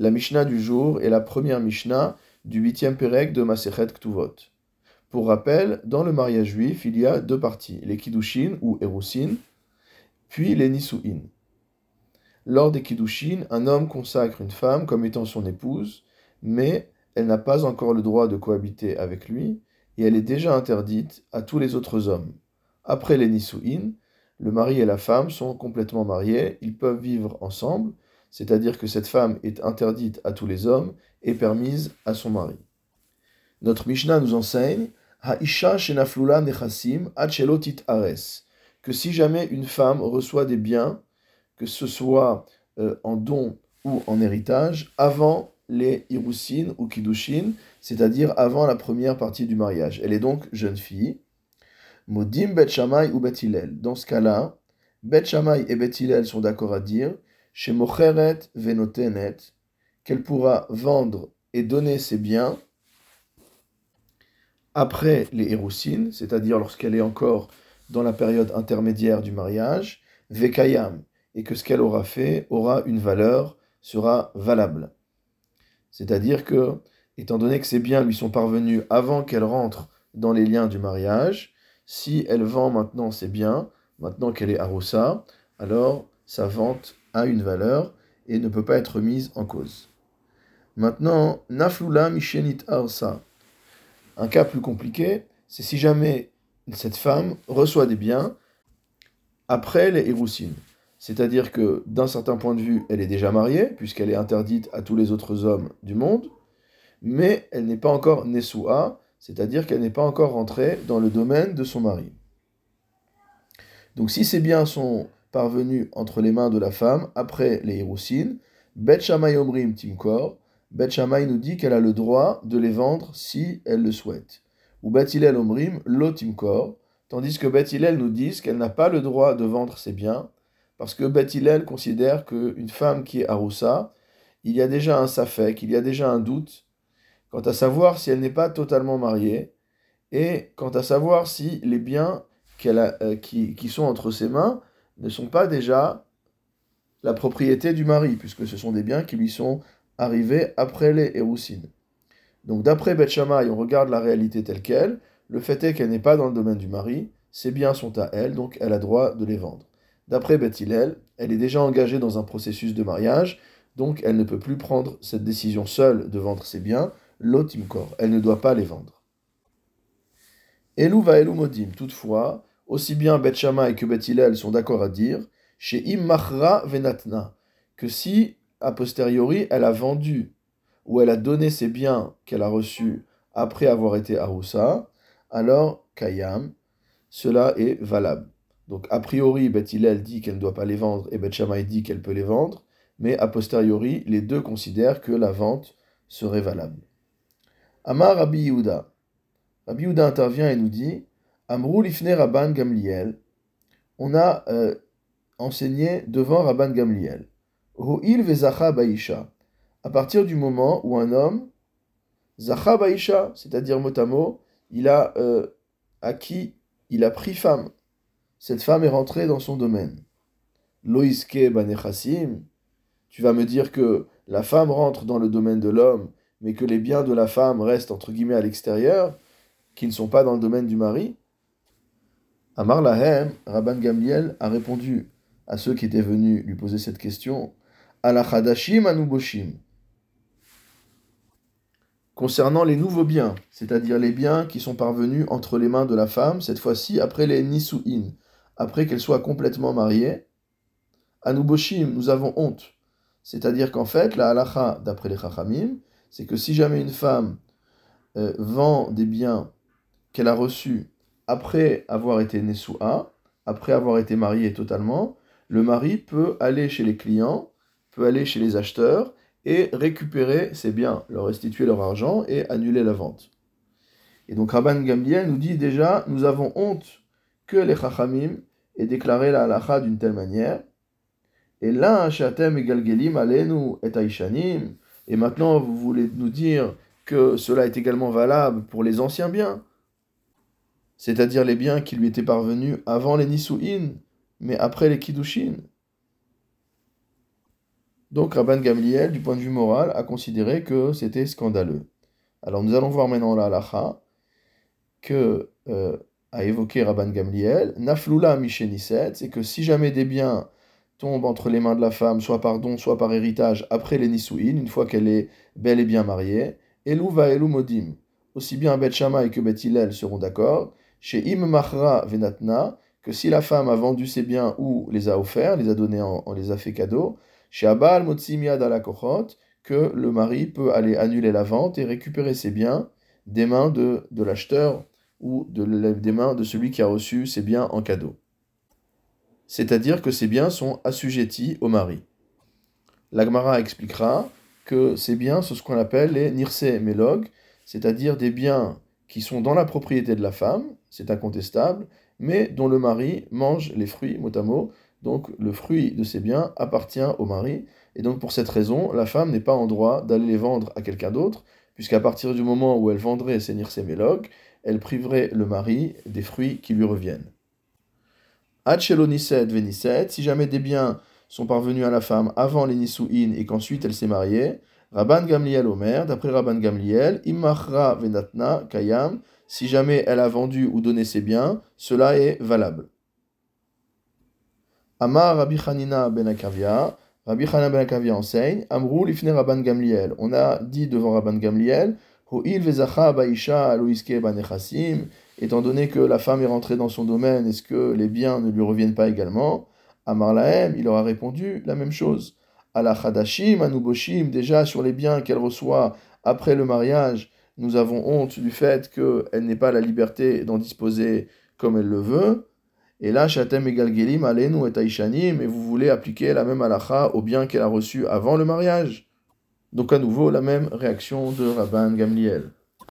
La Mishnah du jour est la première Mishnah du huitième Pérec de Masechet Ktuvot. Pour rappel, dans le mariage juif, il y a deux parties, les Kiddushin ou Erusin, puis les Nisuin. Lors des Kiddushin, un homme consacre une femme comme étant son épouse, mais elle n'a pas encore le droit de cohabiter avec lui, et elle est déjà interdite à tous les autres hommes. Après les Nisuin, le mari et la femme sont complètement mariés, ils peuvent vivre ensemble, c'est-à-dire que cette femme est interdite à tous les hommes et permise à son mari. Notre Mishnah nous enseigne Ha'isha shenaflula nechasim achelotit ares que si jamais une femme reçoit des biens, que ce soit euh, en don ou en héritage, avant les Hirusin ou Kiddushin, c'est-à-dire avant la première partie du mariage. Elle est donc jeune fille. Modim Bet ou Bet Dans ce cas-là, Bet et Bet sont d'accord à dire chez Mocheret Venotenet qu'elle pourra vendre et donner ses biens après les Hirusin, c'est-à-dire lorsqu'elle est encore dans la période intermédiaire du mariage, Vekayam, et que ce qu'elle aura fait aura une valeur, sera valable. C'est-à-dire que, étant donné que ces biens lui sont parvenus avant qu'elle rentre dans les liens du mariage, si elle vend maintenant ses biens, maintenant qu'elle est aroussa, alors sa vente a une valeur et ne peut pas être mise en cause. Maintenant, Naflula Mishenit Arsa. Un cas plus compliqué, c'est si jamais cette femme reçoit des biens après les Hirousines. C'est-à-dire que d'un certain point de vue, elle est déjà mariée, puisqu'elle est interdite à tous les autres hommes du monde, mais elle n'est pas encore Nesua, c'est-à-dire qu'elle n'est pas encore rentrée dans le domaine de son mari. Donc si ces biens sont parvenus entre les mains de la femme après les Hirousines, Bet Shammai Omrim Timkor, Bet Shammai nous dit qu'elle a le droit de les vendre si elle le souhaite. Ou Bet Hillel Omrim Lo Timkor, tandis que Bet Hillel nous dit qu'elle n'a pas le droit de vendre ses biens, parce que Beth considère qu'une femme qui est Aroussa, il y a déjà un safek, il y a déjà un doute quant à savoir si elle n'est pas totalement mariée, et quant à savoir si les biens qu'elle a, euh, qui, sont entre ses mains ne sont pas déjà la propriété du mari, puisque ce sont des biens qui lui sont arrivés après les Héroussines. Donc d'après Beth on regarde la réalité telle qu'elle, le fait est qu'elle n'est pas dans le domaine du mari, ses biens sont à elle, donc elle a droit de les vendre. D'après Beth elle est déjà engagée dans un processus de mariage, donc elle ne peut plus prendre cette décision seule de vendre ses biens, l'otimkor, elle ne doit pas les vendre. Elou va Elou modim, toutefois, aussi bien Beth et que Beth sont d'accord à dire, chez Immachra venatna, que si, a posteriori, elle a vendu ou elle a donné ses biens qu'elle a reçus après avoir été Aroussa, alors Kayam, cela est valable. Donc, a priori, Beth dit qu'elle ne doit pas les vendre et Beth Shammai dit qu'elle peut les vendre, mais a posteriori, les deux considèrent que la vente serait valable. Amar. Rabbi Yehuda intervient et nous dit Amrou lifne Rabban Gamliel. On a euh, enseigné devant Rabban Gamliel. Ho'il vezacha baisha. À partir du moment où un homme, zacha baisha, c'est-à-dire motamo, il a euh, acquis, il a pris femme cette femme est rentrée dans son domaine. Loïske banechassim, tu vas me dire que la femme rentre dans le domaine de l'homme, mais que les biens de la femme restent entre guillemets à l'extérieur, qui ne sont pas dans le domaine du mari Amar Lahem, Rabban Gamliel a répondu à ceux qui étaient venus lui poser cette question Alachadashim anuboshim concernant les nouveaux biens, c'est-à-dire les biens qui sont parvenus entre les mains de la femme, cette fois-ci après les nisu'in, après qu'elle soit complètement mariée, Anuboshim, nous avons honte. C'est-à-dire qu'en fait, la halacha, d'après les chachamim, c'est que si jamais une femme euh, vend des biens qu'elle a reçus après avoir été nesua, après avoir été mariée totalement, le mari peut aller chez les clients, peut aller chez les acheteurs et récupérer ses biens, leur restituer leur argent et annuler la vente. Et donc Rabban Gamliel nous dit déjà, nous avons honte que les chachamim et déclarer la halacha d'une telle manière. Et là, Shatem et Galgelim, alenu et Aishanim. Et maintenant, vous voulez nous dire que cela est également valable pour les anciens biens, c'est-à-dire les biens qui lui étaient parvenus avant les Nisuin, mais après les Kiddushin. Donc Rabban Gamliel, du point de vue moral, a considéré que c'était scandaleux. Alors nous allons voir maintenant la halacha que euh, a évoqué Rabban Gamliel, Naflula Micheniset, c'est que si jamais des biens tombent entre les mains de la femme, soit par don, soit par héritage, après les Nisouin, une fois qu'elle est bel et bien mariée, Elou va Elou Modim. Aussi bien Bet Shammai que Bet Hillel seront d'accord, chez Im Machra Venatna, que si la femme a vendu ses biens ou les a offerts, les a donnés, en, les a fait cadeau, chez Abal Motsimiad la que le mari peut aller annuler la vente et récupérer ses biens des mains de, de l'acheteur ou de, des mains de celui qui a reçu ses biens en cadeau. C'est-à-dire que ces biens sont assujettis au mari. L'Agmara expliquera que ces biens sont ce qu'on appelle les nirse melog, c'est-à-dire des biens qui sont dans la propriété de la femme, c'est incontestable, mais dont le mari mange les fruits, mot à mot. Donc le fruit de ces biens appartient au mari, et donc pour cette raison, la femme n'est pas en droit d'aller les vendre à quelqu'un d'autre, puisqu'à partir du moment où elle vendrait nirse melog, elle priverait le mari des fruits qui lui reviennent. Hachelo-nisset venisset, si jamais des biens sont parvenus à la femme avant les Nisu'in et qu'ensuite elle s'est mariée, Rabban Gamliel Omer, d'après Rabban Gamliel, Imachra venatna kayam, si jamais elle a vendu ou donné ses biens, cela est valable. Amar Rabbi Hanina ben Akavia, Rabbi Hanina ben Akavia enseigne, Amrou lifne Rabban Gamliel. On a dit devant Rabban Gamliel, étant donné que la femme est rentrée dans son domaine, est-ce que les biens ne lui reviennent pas également? Amar Lahem, il aura répondu la même chose. Ala Chadashim, Anuboshim, déjà sur les biens qu'elle reçoit après le mariage, nous avons honte du fait qu'elle n'ait pas la liberté d'en disposer comme elle le veut. Et là, Shatem Egalgelim, Alenu et Aishanim, et vous voulez appliquer la même halacha aux biens qu'elle a reçus avant le mariage donc à nouveau la même réaction de Rabban Gamliel.